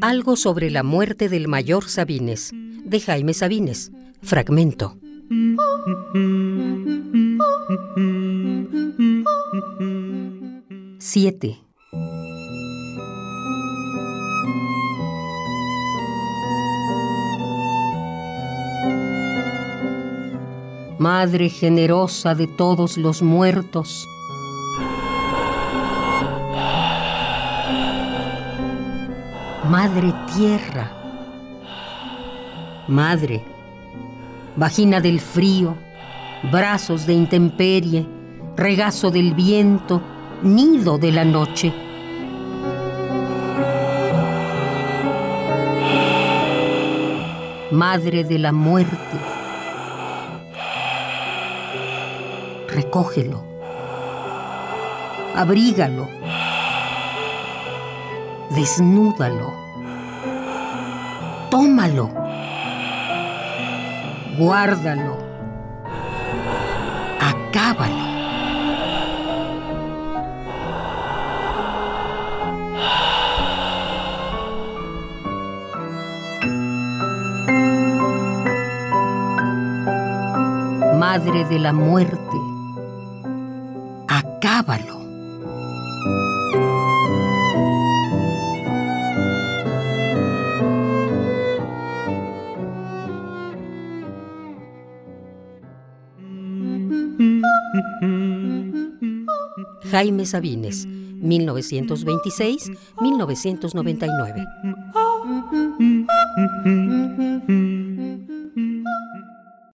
Algo sobre la muerte del mayor Sabines, de Jaime Sabines, fragmento. Siete. Madre generosa de todos los muertos, Madre tierra, Madre, vagina del frío, brazos de intemperie, regazo del viento, nido de la noche. Madre de la muerte, recógelo, abrígalo, desnúdalo, tómalo, guárdalo, acábalo. Madre de la muerte, acábalo. Jaime Sabines, 1926-1999.